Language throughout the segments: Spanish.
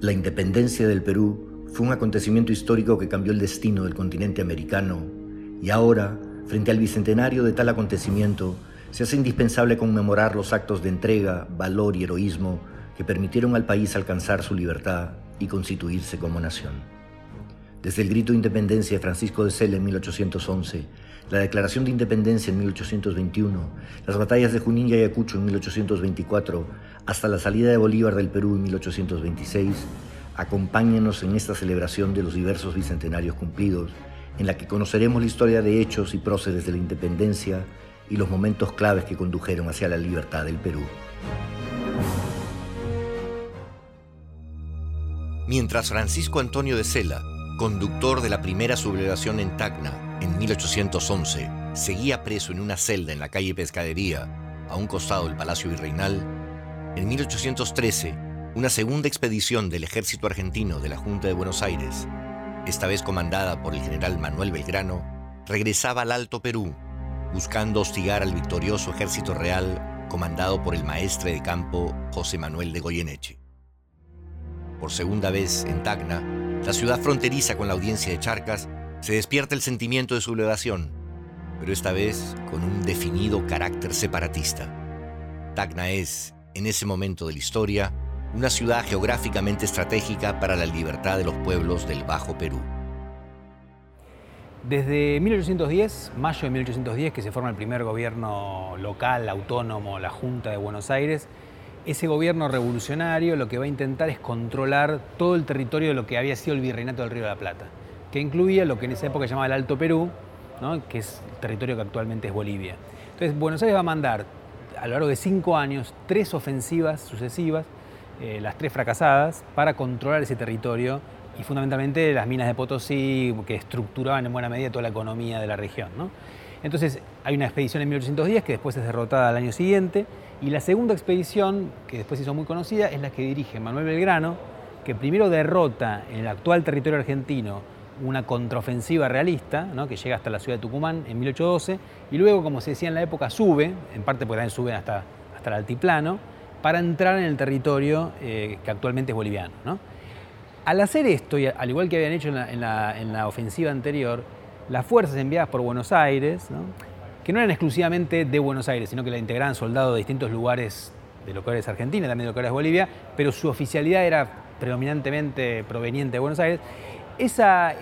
La independencia del Perú fue un acontecimiento histórico que cambió el destino del continente americano y ahora, frente al bicentenario de tal acontecimiento, se hace indispensable conmemorar los actos de entrega, valor y heroísmo que permitieron al país alcanzar su libertad y constituirse como nación. Desde el grito de independencia de Francisco de Sela en 1811, la Declaración de Independencia en 1821, las batallas de Junín y Ayacucho en 1824, hasta la salida de Bolívar del Perú en 1826, acompáñenos en esta celebración de los diversos bicentenarios cumplidos, en la que conoceremos la historia de hechos y próceres de la independencia y los momentos claves que condujeron hacia la libertad del Perú. Mientras Francisco Antonio de Sela, conductor de la primera sublevación en Tacna, en 1811, seguía preso en una celda en la calle Pescadería, a un costado del Palacio Virreinal, en 1813, una segunda expedición del ejército argentino de la Junta de Buenos Aires, esta vez comandada por el general Manuel Belgrano, regresaba al Alto Perú, buscando hostigar al victorioso ejército real comandado por el maestre de campo José Manuel de Goyeneche. Por segunda vez en Tacna, la ciudad fronteriza con la audiencia de Charcas, se despierta el sentimiento de sublevación, pero esta vez con un definido carácter separatista. Tacna es, en ese momento de la historia, una ciudad geográficamente estratégica para la libertad de los pueblos del Bajo Perú. Desde 1810, mayo de 1810, que se forma el primer gobierno local, autónomo, la Junta de Buenos Aires, ese gobierno revolucionario lo que va a intentar es controlar todo el territorio de lo que había sido el virreinato del Río de la Plata que incluía lo que en esa época llamaba el Alto Perú, que es el territorio que actualmente es Bolivia. Entonces, Buenos Aires va a mandar a lo largo de cinco años tres ofensivas sucesivas, eh, las tres fracasadas, para controlar ese territorio y fundamentalmente las minas de Potosí, que estructuraban en buena medida toda la economía de la región. Entonces, hay una expedición en 1810 que después es derrotada al año siguiente, y la segunda expedición, que después se hizo muy conocida, es la que dirige Manuel Belgrano, que primero derrota en el actual territorio argentino una contraofensiva realista, que llega hasta la ciudad de Tucumán en 1812, y luego, como se decía en la época, sube, en parte porque también suben hasta, hasta el altiplano, para entrar en el territorio eh, que actualmente es boliviano. Al hacer esto, y al igual que habían hecho en la, ofensiva anterior, las fuerzas enviadas por Buenos Aires, que no eran exclusivamente de Buenos Aires, sino que la integraban soldados de distintos lugares de lo que ahora es Argentina, también de lo que ahora es Bolivia, pero su oficialidad era predominantemente proveniente de Buenos Aires, esas,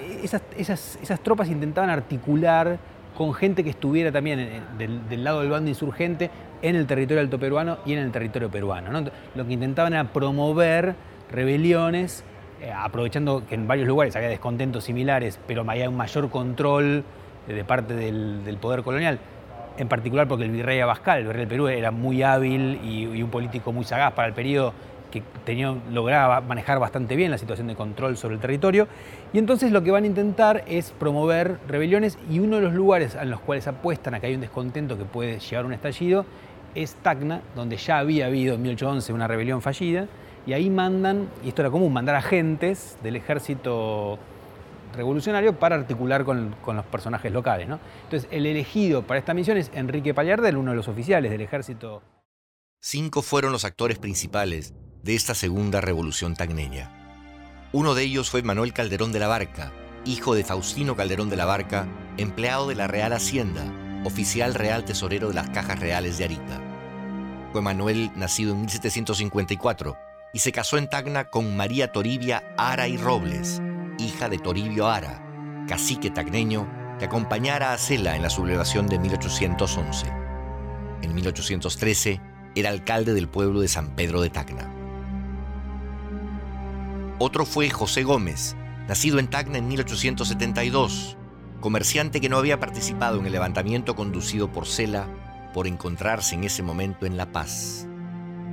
tropas intentaban articular con gente que estuviera también del, lado del bando insurgente en el territorio alto peruano y en el territorio peruano. Lo que intentaban era promover rebeliones, eh, aprovechando que en varios lugares había descontentos similares, pero había un mayor control de parte del, poder colonial, en particular porque el virrey Abascal, el virrey del Perú, era muy hábil y un político muy sagaz para el periodo que tenía, lograba manejar bastante bien la situación de control sobre el territorio. Y entonces lo que van a intentar es promover rebeliones y uno de los lugares en los cuales apuestan a que hay un descontento que puede llevar a un estallido es Tacna, donde ya había habido en 1811 una rebelión fallida. Y ahí mandan, y esto era común, mandar agentes del ejército revolucionario para articular con, los personajes locales. Entonces, el elegido para esta misión es Enrique Pallardel, uno de los oficiales del ejército. Cinco fueron los actores principales de esta segunda revolución tagneña. Uno de ellos fue Manuel Calderón de la Barca, hijo de Faustino Calderón de la Barca, empleado de la Real Hacienda, oficial real tesorero de las cajas reales de Arica. Fue Manuel nacido en 1754 y se casó en Tacna con María Toribia Ara y Robles, hija de Toribio Ara, cacique tagneño que acompañara a Cela en la sublevación de 1811. En 1813 era alcalde del pueblo de San Pedro de Tacna. Otro fue José Gómez, nacido en Tacna en 1872, comerciante que no había participado en el levantamiento conducido por Cela por encontrarse en ese momento en La Paz.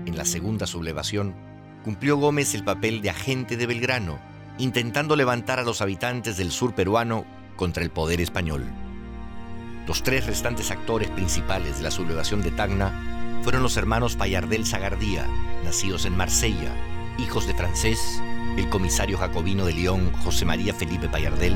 En la segunda sublevación, cumplió Gómez el papel de agente de Belgrano, intentando levantar a los habitantes del sur peruano contra el poder español. Los tres restantes actores principales de la sublevación de Tacna fueron los hermanos Payardel Zagardía, nacidos en Marsella, hijos de francés el comisario jacobino de León José María Felipe Payardel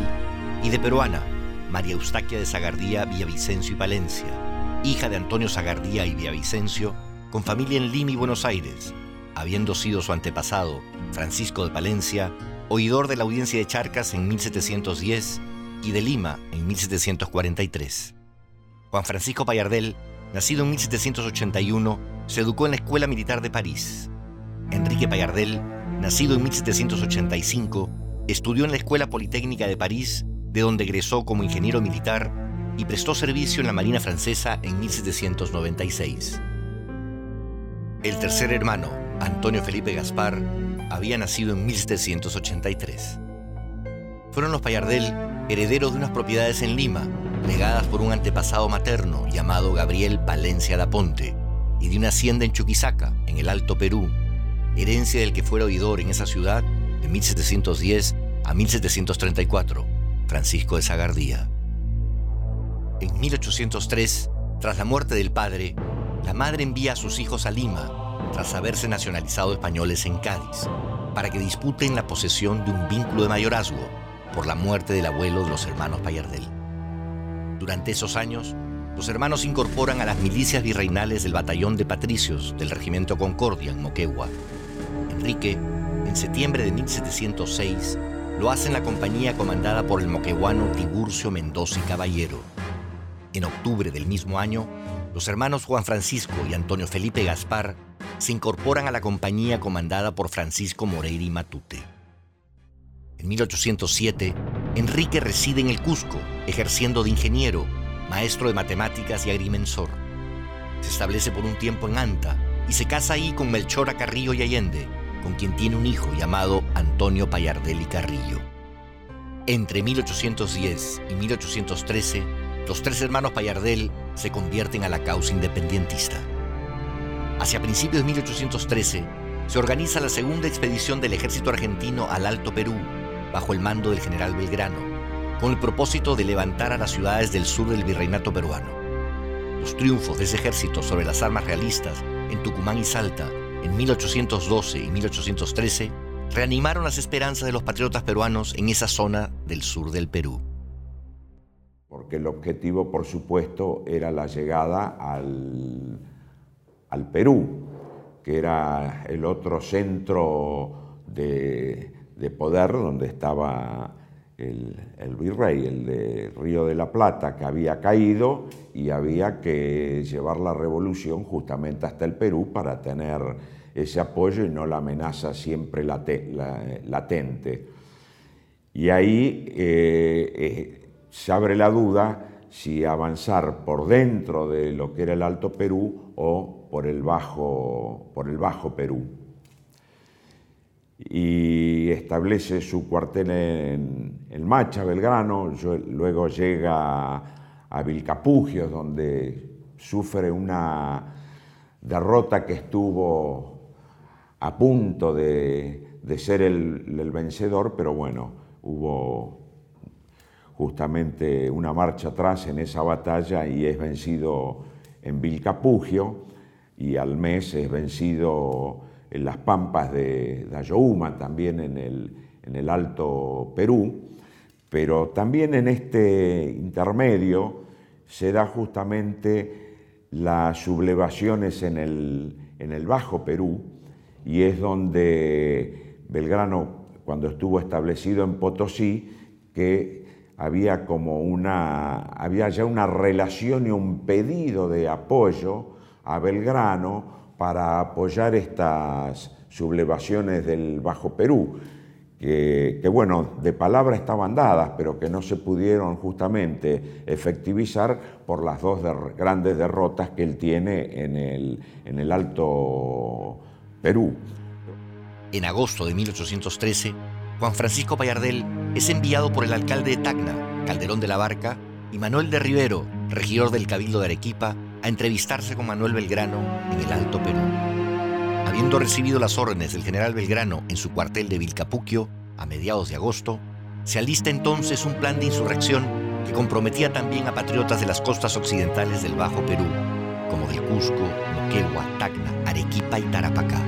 y de peruana María Eustaquia de Sagardía Villavicencio y Palencia, hija de Antonio Sagardía y Villavicencio, con familia en Lima y Buenos Aires, habiendo sido su antepasado Francisco de Palencia, oidor de la audiencia de Charcas en 1710 y de Lima en 1743. Juan Francisco Payardel, nacido en 1781, se educó en la Escuela Militar de París. Enrique Payardel, nacido en 1785, estudió en la Escuela Politécnica de París, de donde egresó como ingeniero militar y prestó servicio en la Marina Francesa en 1796. El tercer hermano, Antonio Felipe Gaspar, había nacido en 1783. Fueron los Payardel herederos de unas propiedades en Lima, legadas por un antepasado materno llamado Gabriel Palencia da Ponte, y de una hacienda en Chuquisaca, en el Alto Perú, herencia del que fuera oidor en esa ciudad de 1710 a 1734, Francisco de Sagardía. En 1803, tras la muerte del padre, la madre envía a sus hijos a Lima tras haberse nacionalizado españoles en Cádiz, para que disputen la posesión de un vínculo de mayorazgo por la muerte del abuelo de los hermanos Payardel. Durante esos años, los hermanos incorporan a las milicias virreinales del batallón de patricios del regimiento Concordia en Moquegua. Enrique, en septiembre de 1706, lo hace en la compañía comandada por el moqueguano Tiburcio Mendoza y Caballero. En octubre del mismo año, los hermanos Juan Francisco y Antonio Felipe Gaspar se incorporan a la compañía comandada por Francisco Moreira y Matute. En 1807, Enrique reside en el Cusco, ejerciendo de ingeniero, maestro de matemáticas y agrimensor. Se establece por un tiempo en Anta y se casa ahí con Melchora Carrillo y Allende, con quien tiene un hijo llamado Antonio Payardel y Carrillo. Entre 1810 y 1813, los tres hermanos Payardel se convierten a la causa independentista. Hacia principios de 1813, se organiza la segunda expedición del ejército argentino al Alto Perú, bajo el mando del general Belgrano, con el propósito de levantar a las ciudades del sur del virreinato peruano. Los triunfos de ese ejército sobre las armas realistas en Tucumán y Salta en 1812 y 1813 reanimaron las esperanzas de los patriotas peruanos en esa zona del sur del Perú. Porque el objetivo, por supuesto, era la llegada al al Perú, que era el otro centro de, poder donde estaba el, virrey, el de Río de la Plata, que había caído y había que llevar la revolución justamente hasta el Perú para tener ese apoyo y no la amenaza siempre latente. Y ahí eh, eh, se abre la duda si avanzar por dentro de lo que era el Alto Perú o por el Bajo, por el bajo Perú. Y establece su cuartel en, el Macha, Belgrano, luego llega a Vilcapugio, donde sufre una derrota que estuvo a punto de, ser el, el vencedor, pero bueno, hubo justamente una marcha atrás en esa batalla y es vencido en Vilcapugio y al mes es vencido en las pampas de Dayohuma, también en el, en el Alto Perú, pero también en este intermedio se da justamente las sublevaciones en el, en el Bajo Perú y es donde Belgrano, cuando estuvo establecido en Potosí, que había como una, había ya una relación y un pedido de apoyo a Belgrano para apoyar estas sublevaciones del Bajo Perú, que, bueno, de palabra estaban dadas, pero que no se pudieron justamente efectivizar por las dos grandes derrotas que él tiene en el, en el Alto Perú. En agosto de 1813, Juan Francisco Payardel es enviado por el alcalde de Tacna, Calderón de la Barca, y Manuel de Rivero, regidor del Cabildo de Arequipa, a entrevistarse con Manuel Belgrano en el Alto Perú. Habiendo recibido las órdenes del general Belgrano en su cuartel de Vilcapuquio a mediados de agosto, se alista entonces un plan de insurrección que comprometía también a patriotas de las costas occidentales del Bajo Perú, como del Cusco, Moquegua, Tacna, Arequipa y Tarapacá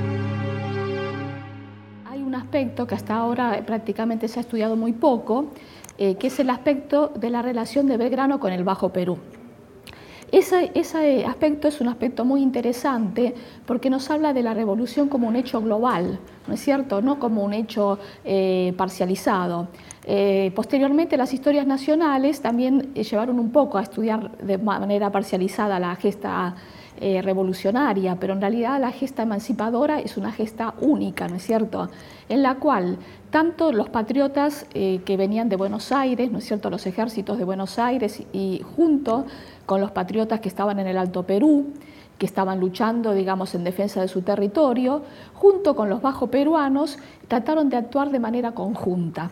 aspecto que hasta ahora prácticamente se ha estudiado muy poco, eh, que es el aspecto de la relación de Belgrano con el Bajo Perú. Ese, aspecto es un aspecto muy interesante porque nos habla de la revolución como un hecho global, ¿no es cierto? No como un hecho eh, parcializado. Eh, posteriormente, las historias nacionales también eh, llevaron un poco a estudiar de manera parcializada la gesta eh, revolucionaria, pero en realidad la gesta emancipadora es una gesta única, ¿no es cierto? En la cual tanto los patriotas eh, que venían de Buenos Aires, ¿no es cierto?, los ejércitos de Buenos Aires y junto con los patriotas que estaban en el Alto Perú, que estaban luchando, digamos, en defensa de su territorio, junto con los bajo peruanos, trataron de actuar de manera conjunta.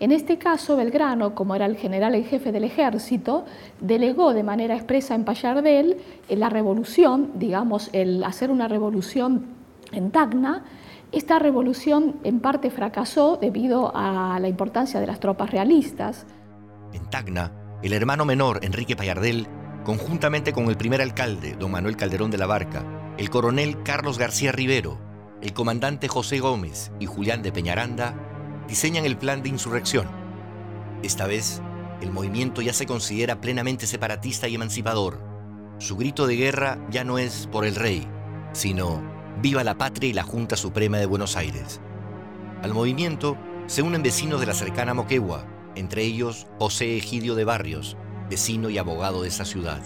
En este caso, Belgrano, como era el general en jefe del ejército, delegó de manera expresa en Payardel la revolución, digamos, el hacer una revolución en Tacna. Esta revolución en parte fracasó debido a la importancia de las tropas realistas. En Tacna, el hermano menor, Enrique Payardel, conjuntamente con el primer alcalde, don Manuel Calderón de la Barca, el coronel Carlos García Rivero, el comandante José Gómez y Julián de Peñaranda, diseñan el plan de insurrección. Esta vez, el movimiento ya se considera plenamente separatista y emancipador. Su grito de guerra ya no es por el rey, sino viva la patria y la Junta Suprema de Buenos Aires. Al movimiento se unen vecinos de la cercana Moquegua, entre ellos José Egidio de Barrios, vecino y abogado de esa ciudad.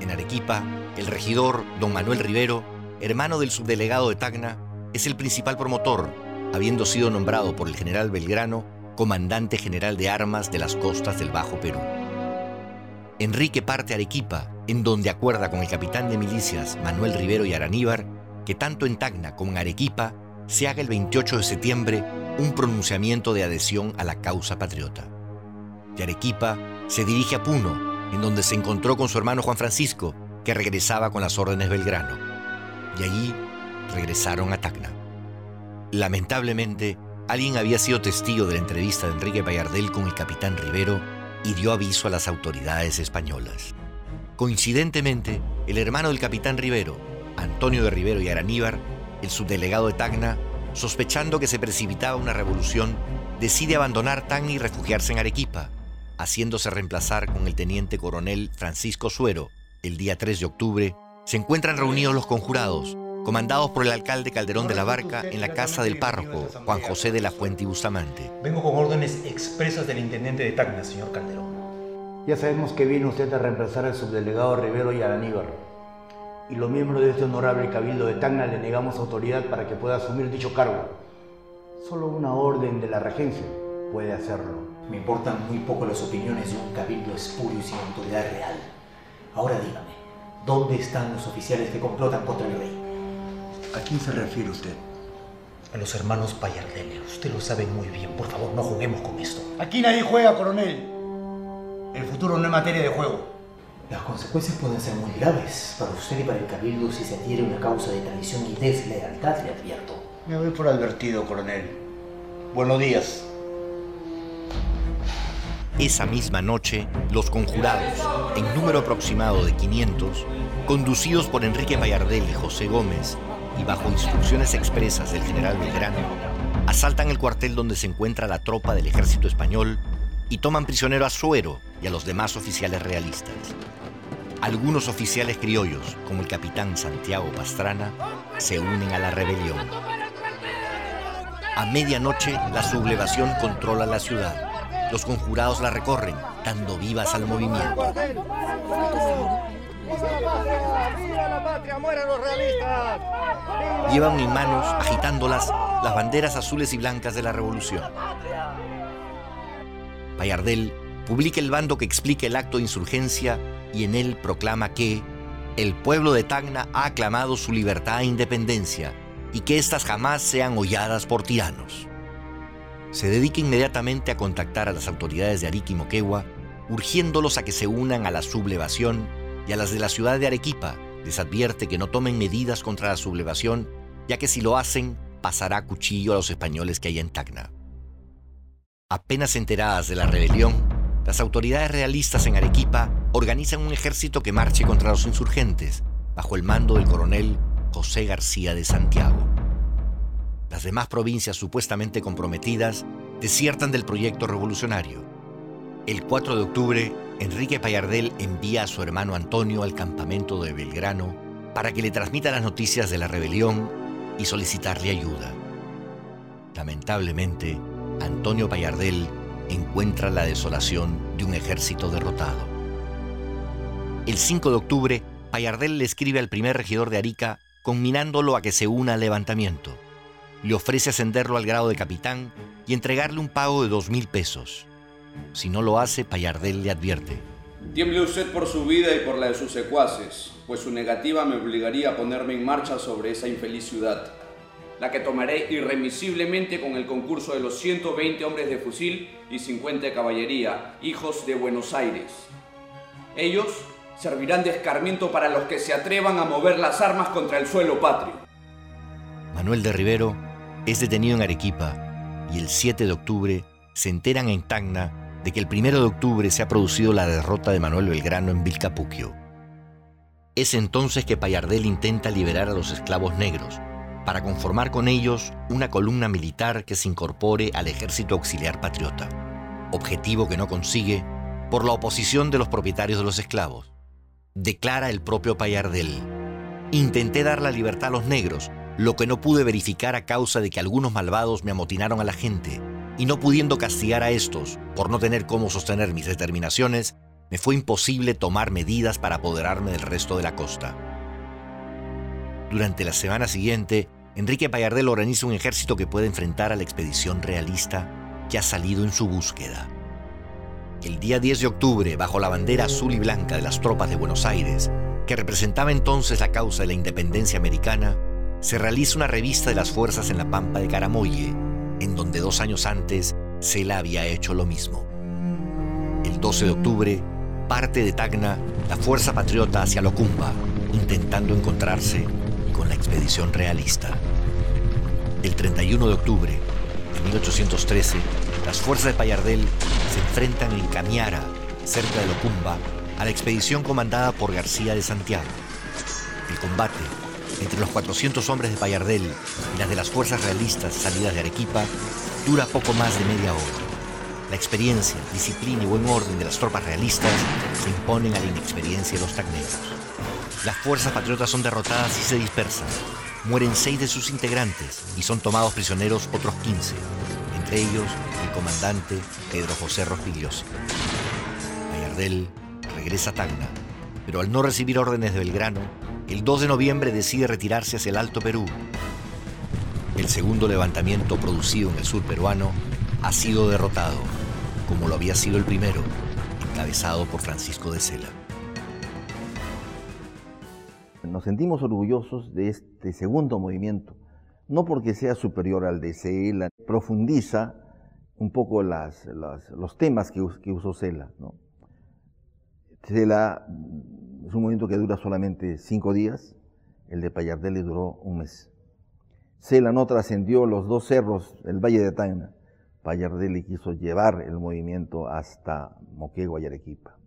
En Arequipa, el regidor don Manuel Rivero, hermano del subdelegado de Tacna, es el principal promotor habiendo sido nombrado por el general Belgrano comandante general de armas de las costas del Bajo Perú. Enrique parte a Arequipa, en donde acuerda con el capitán de milicias Manuel Rivero y Araníbar que tanto en Tacna como en Arequipa se haga el 28 de septiembre un pronunciamiento de adhesión a la causa patriota. De Arequipa se dirige a Puno, en donde se encontró con su hermano Juan Francisco, que regresaba con las órdenes Belgrano. Y allí regresaron a Tacna. Lamentablemente, alguien había sido testigo de la entrevista de Enrique Bayardel con el capitán Rivero y dio aviso a las autoridades españolas. Coincidentemente, el hermano del capitán Rivero, Antonio de Rivero y Araníbar, el subdelegado de Tacna, sospechando que se precipitaba una revolución, decide abandonar Tacna y refugiarse en Arequipa, haciéndose reemplazar con el teniente coronel Francisco Suero. El día 3 de octubre, se encuentran reunidos los conjurados, comandados por el alcalde Calderón de la Barca en la casa del párroco Juan José de la Fuente y Bustamante. Vengo con órdenes expresas del intendente de Tacna, señor Calderón. Ya sabemos que viene usted a reemplazar al subdelegado Rivero y a Aníbar. Y los miembros de este honorable cabildo de Tacna le negamos autoridad para que pueda asumir dicho cargo. Solo una orden de la regencia puede hacerlo. Me importan muy poco las opiniones de un cabildo espurio y sin autoridad real. Ahora dígame, ¿dónde están los oficiales que complotan contra el rey? ¿A quién se refiere usted? A los hermanos Payardele. Usted lo sabe muy bien. Por favor, no juguemos con esto. Aquí nadie juega, coronel. El futuro no es materia de juego. Las consecuencias pueden ser muy graves para usted y para el cabildo si se adhiere una causa de traición y deslealtad, le advierto. Me voy por advertido, coronel. Buenos días. Esa misma noche, los conjurados, en número aproximado de 500, conducidos por Enrique Bayardel y José Gómez, y bajo instrucciones expresas del general Belgrano, asaltan el cuartel donde se encuentra la tropa del ejército español y toman prisionero a Suero y a los demás oficiales realistas. Algunos oficiales criollos, como el capitán Santiago Pastrana, se unen a la rebelión. A medianoche, la sublevación controla la ciudad. Los conjurados la recorren, dando vivas al movimiento. ¡Viva la patria! ¡Mueran los realistas! Llevan en manos, agitándolas, las banderas azules y blancas de la revolución. Bayardel publica el bando que explica el acto de insurgencia y en él proclama que el pueblo de Tacna ha aclamado su libertad e independencia y que éstas jamás sean holladas por tiranos. Se dedica inmediatamente a contactar a las autoridades de Arica y Moquegua, urgiéndolos a que se unan a la sublevación y a las de la ciudad de Arequipa les advierte que no tomen medidas contra la sublevación, ya que si lo hacen, pasará cuchillo a los españoles que hay en Tacna. Apenas enteradas de la rebelión, las autoridades realistas en Arequipa organizan un ejército que marche contra los insurgentes, bajo el mando del coronel José García de Santiago. Las demás provincias supuestamente comprometidas desiertan del proyecto revolucionario. El 4 de octubre, Enrique Payardel envía a su hermano Antonio al campamento de Belgrano para que le transmita las noticias de la rebelión y solicitarle ayuda. Lamentablemente, Antonio Payardel encuentra la desolación de un ejército derrotado. El 5 de octubre, Payardel le escribe al primer regidor de Arica conminándolo a que se una al levantamiento. Le ofrece ascenderlo al grado de capitán y entregarle un pago de dos mil pesos. Si no lo hace, Payardel le advierte. Tiemble usted por su vida y por la de sus secuaces, pues su negativa me obligaría a ponerme en marcha sobre esa infeliz ciudad, la que tomaré irremisiblemente con el concurso de los 120 hombres de fusil y 50 de caballería, hijos de Buenos Aires. Ellos servirán de escarmiento para los que se atrevan a mover las armas contra el suelo patrio. Manuel de Rivero es detenido en Arequipa y el 7 de octubre se enteran en Tacna de que el 1 de octubre se ha producido la derrota de Manuel Belgrano en Vilcapuquio. Es entonces que Payardel intenta liberar a los esclavos negros para conformar con ellos una columna militar que se incorpore al ejército auxiliar patriota, objetivo que no consigue por la oposición de los propietarios de los esclavos. Declara el propio Payardel, intenté dar la libertad a los negros, lo que no pude verificar a causa de que algunos malvados me amotinaron a la gente y no pudiendo castigar a estos por no tener cómo sostener mis determinaciones, me fue imposible tomar medidas para apoderarme del resto de la costa. Durante la semana siguiente, Enrique Payardel organiza un ejército que puede enfrentar a la expedición realista que ha salido en su búsqueda. El día 10 de octubre, bajo la bandera azul y blanca de las tropas de Buenos Aires, que representaba entonces la causa de la independencia americana, se realiza una revista de las fuerzas en la pampa de Caramoye, en donde dos años antes Cela había hecho lo mismo. El 12 de octubre, parte de Tacna la fuerza patriota hacia Locumba, intentando encontrarse con la expedición realista. El 31 de octubre de 1813, las fuerzas de Payardel se enfrentan en Cañara, cerca de Locumba, a la expedición comandada por García de Santiago. El combate entre los 400 hombres de Payardel y las de las fuerzas realistas salidas de Arequipa dura poco más de media hora. La experiencia, disciplina y buen orden de las tropas realistas se imponen a la inexperiencia de los tacneros. Las fuerzas patriotas son derrotadas y se dispersan. Mueren seis de sus integrantes y son tomados prisioneros otros 15, entre ellos el comandante Pedro José Rospigliosi. Payardel regresa a Tacna, pero al no recibir órdenes de Belgrano, el 2 de noviembre decide retirarse hacia el Alto Perú. El segundo levantamiento producido en el sur peruano ha sido derrotado, como lo había sido el primero, encabezado por Francisco de Sela. Nos sentimos orgullosos de este segundo movimiento, no porque sea superior al de Sela, profundiza un poco los temas que, que usó Sela. ¿no? Sela es un movimiento que dura solamente cinco días, el de Payardelli duró un mes. Cela no trascendió los dos cerros del Valle de Tacna. Payardelli quiso llevar el movimiento hasta Moquegua y Arequipa.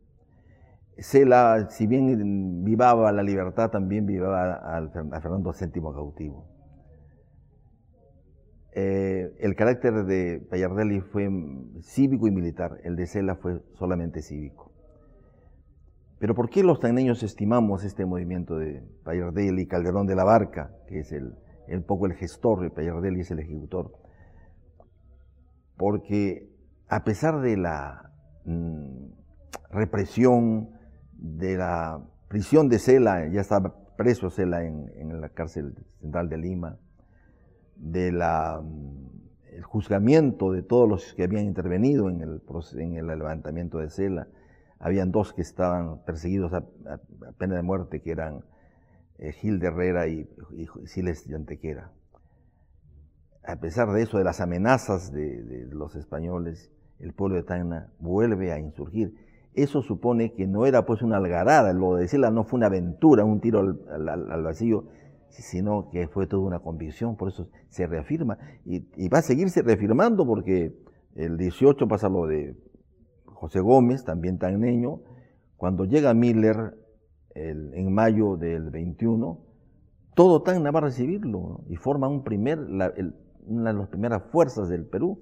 Cela, si bien vivaba la libertad, también vivaba a Fernando VII cautivo. Eh, el carácter de Payardelli fue cívico y militar, el de Cela fue solamente cívico. Pero ¿por qué los tagneños estimamos este movimiento de Payardelli y Calderón de la Barca, que es el, poco el gestor, y es el ejecutor? Porque a pesar de la mm, represión, de la prisión de Cela, ya estaba preso Cela en, la cárcel central de Lima, del mm, juzgamiento de todos los que habían intervenido en el, en el levantamiento de Cela, habían dos que estaban perseguidos a, pena de muerte, que eran eh, Gil de Herrera y, Siles de Antequera. A pesar de eso, de las amenazas de, los españoles, el pueblo de Tacna vuelve a insurgir. Eso supone que no era pues una algarada, lo de Sela no fue una aventura, un tiro al, vacío, sino que fue toda una convicción, por eso se reafirma y, y, va a seguirse reafirmando porque el 18 pasa lo de José Gómez, también tan niño, cuando llega Miller en mayo del 21, todo Tacna va a recibirlo y forma una de las primeras fuerzas del Perú,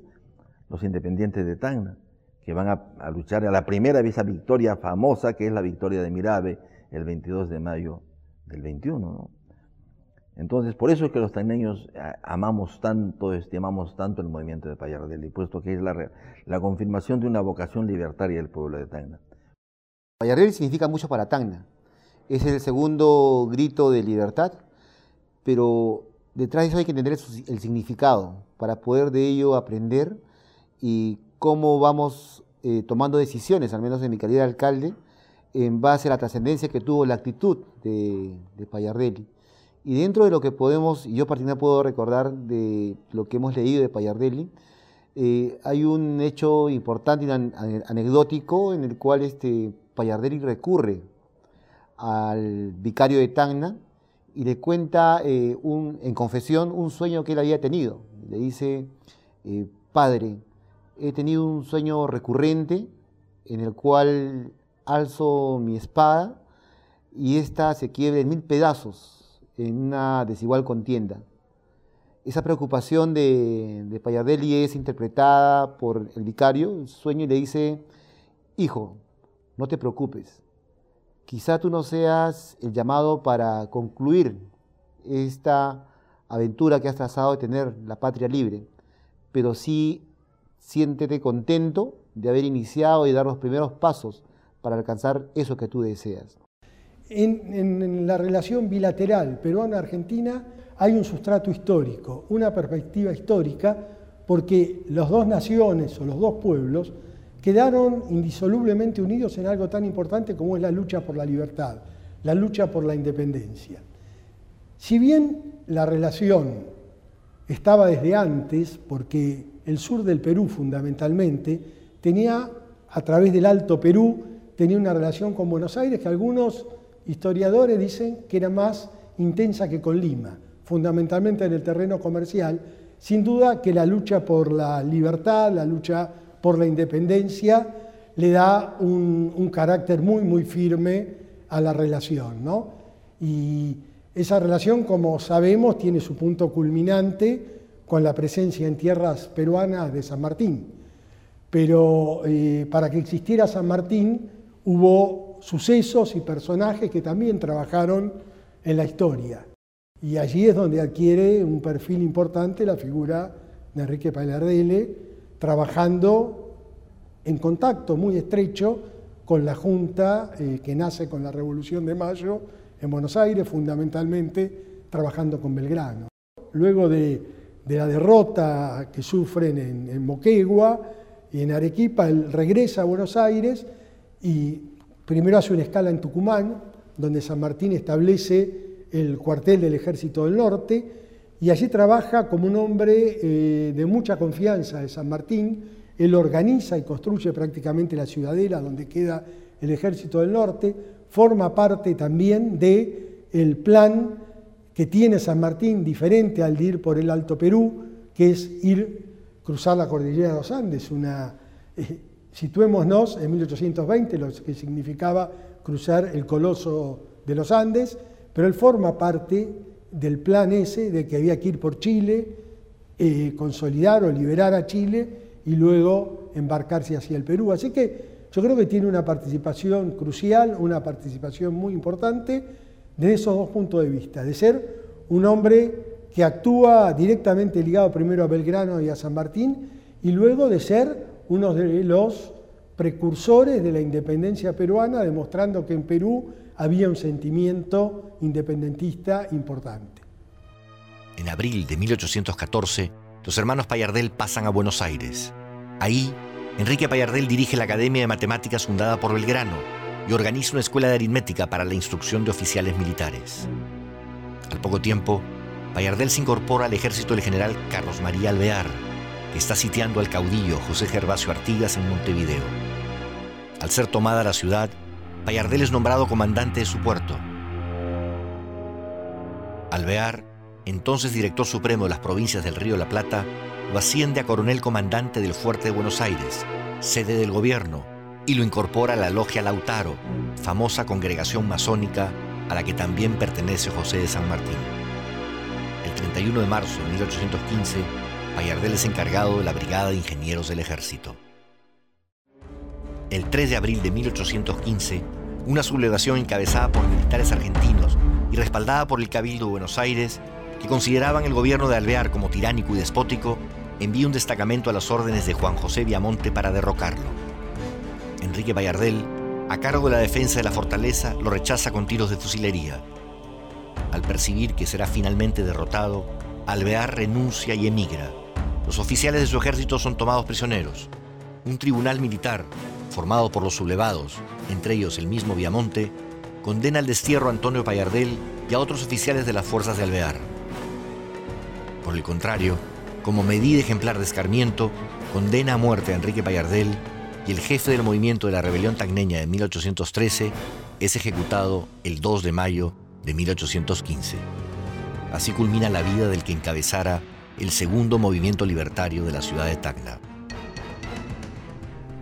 los independientes de Tacna. que van a, luchar a la primera esa victoria famosa, que es la victoria de Mirabe, el 22 de mayo del 21. Entonces, por eso es que los taineños eh, amamos tanto, estimamos tanto el movimiento de Payardelli, puesto que es la, la confirmación de una vocación libertaria del pueblo de Tacna. Payardelli significa mucho para Tacna. Es el segundo grito de libertad, pero detrás de eso hay que entender el significado para poder de ello aprender y cómo vamos eh, tomando decisiones, al menos en mi calidad de alcalde, en base a la trascendencia que tuvo la actitud de, de. Y dentro de lo que podemos, y yo particularmente puedo recordar de lo que hemos leído de Payardelli, eh, hay un hecho importante y anecdótico en el cual este Payardelli recurre al vicario de Tacna y le cuenta eh, un, en confesión un sueño que él había tenido. Le dice, eh, padre, he tenido un sueño recurrente en el cual alzo mi espada y ésta se quiebra en mil pedazos en una desigual contienda. Esa preocupación de, de es interpretada por el vicario, el sueño, y le dice, hijo, no te preocupes, quizá tú no seas el llamado para concluir esta aventura que has trazado de tener la patria libre, pero sí siéntete contento de haber iniciado y dar los primeros pasos para alcanzar eso que tú deseas. En, la relación bilateral peruana-argentina hay un sustrato histórico, una perspectiva histórica, porque las dos naciones o los dos pueblos quedaron indisolublemente unidos en algo tan importante como es la lucha por la libertad, la lucha por la independencia. Si bien la relación estaba desde antes, porque el sur del Perú fundamentalmente tenía, a través del Alto Perú, tenía una relación con Buenos Aires que algunos historiadores dicen que era más intensa que con Lima, fundamentalmente en el terreno comercial, sin duda que la lucha por la libertad, la lucha por la independencia, le da un, carácter muy, muy firme a la relación. ¿no? Y esa relación, como sabemos, tiene su punto culminante con la presencia en tierras peruanas de San Martín. Pero eh, para que existiera San Martín hubo sucesos y personajes que también trabajaron en la historia. Y allí es donde adquiere un perfil importante la figura de Enrique Palardele, trabajando en contacto muy estrecho con la Junta eh, que nace con la Revolución de Mayo en Buenos Aires, fundamentalmente trabajando con Belgrano. Luego de, la derrota que sufren en, Moquegua y en Arequipa, él regresa a Buenos Aires y primero hace una escala en Tucumán, donde San Martín establece el cuartel del Ejército del Norte, y allí trabaja como un hombre eh, de mucha confianza de San Martín. Él organiza y construye prácticamente la ciudadela donde queda el ejército del norte. Forma parte también del el plan que tiene San Martín, diferente al de ir por el Alto Perú, que es ir cruzar la cordillera de los Andes. Una, eh, situémonos en 1820, lo que significaba cruzar el coloso de los Andes, pero él forma parte del plan ese de que había que ir por Chile, eh, consolidar o liberar a Chile y luego embarcarse hacia el Perú. Así que yo creo que tiene una participación crucial, una participación muy importante de esos dos puntos de vista, de ser un hombre que actúa directamente ligado primero a Belgrano y a San Martín y luego de ser uno de los precursores de la independencia peruana, demostrando que en Perú había un sentimiento independentista importante. En abril de 1814, los hermanos Payardel pasan a Buenos Aires. Ahí, Enrique Payardel dirige la Academia de Matemáticas fundada por Belgrano y organiza una escuela de aritmética para la instrucción de oficiales militares. Al poco tiempo, Payardel se incorpora al ejército del general Carlos María Alvear, está sitiando al caudillo José Gervasio Artigas en Montevideo. Al ser tomada la ciudad, Payardel es nombrado comandante de su puerto. Alvear, entonces director supremo de las provincias del Río la Plata, lo asciende a coronel comandante del fuerte de Buenos Aires, sede del gobierno, y lo incorpora a la Logia Lautaro, famosa congregación masónica a la que también pertenece José de San Martín. El 31 de marzo de 1815, Payardel es encargado de la Brigada de Ingenieros del Ejército. el 3 de abril de 1815, una sublevación encabezada por militares argentinos y respaldada por el Cabildo de Buenos Aires, que consideraban el gobierno de Alvear como tiránico y despótico, envía un destacamento a las órdenes de Juan José Viamonte para derrocarlo. Enrique Bayardel, a cargo de la defensa de la fortaleza, lo rechaza con tiros de fusilería. Al percibir que será finalmente derrotado, Alvear renuncia y emigra. Los oficiales de su ejército son tomados prisioneros. Un tribunal militar, formado por los sublevados, entre ellos el mismo Viamonte, condena al destierro a Antonio Payardel y a otros oficiales de las fuerzas de Alvear. Por el contrario, como medida ejemplar de escarmiento, condena a muerte a Enrique Payardel y el jefe del movimiento de la rebelión tagneña de 1813 es ejecutado el 2 de mayo de 1815. Así culmina la vida del que encabezara el segundo movimiento libertario de la ciudad de Tacna.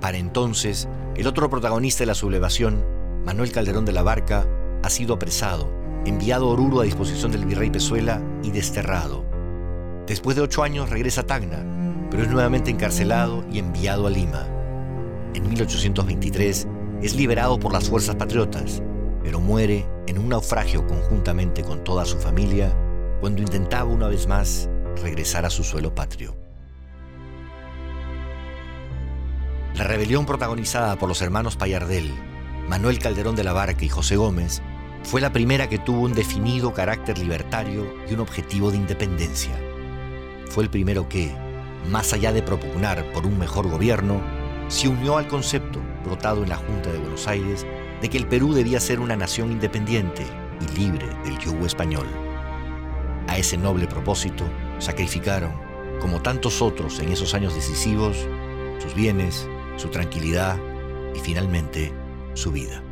Para entonces, el otro protagonista de la sublevación, Manuel Calderón de la Barca, ha sido apresado, enviado a Oruro a disposición del virrey Pezuela y desterrado. Después de ocho años regresa a Tacna, pero es nuevamente encarcelado y enviado a Lima. En 1823 es liberado por las fuerzas patriotas, pero muere en un naufragio conjuntamente con toda su familia cuando intentaba una vez más regresar a su suelo patrio. La rebelión protagonizada por los hermanos Payardel, Manuel Calderón de la Barca y José Gómez fue la primera que tuvo un definido carácter libertario y un objetivo de independencia. Fue el primero que, más allá de propugnar por un mejor gobierno, se unió al concepto, brotado en la Junta de Buenos Aires, de que el Perú debía ser una nación independiente y libre del yugo español. A ese noble propósito sacrificaron, como tantos otros en esos años decisivos, sus bienes, su tranquilidad y finalmente su vida.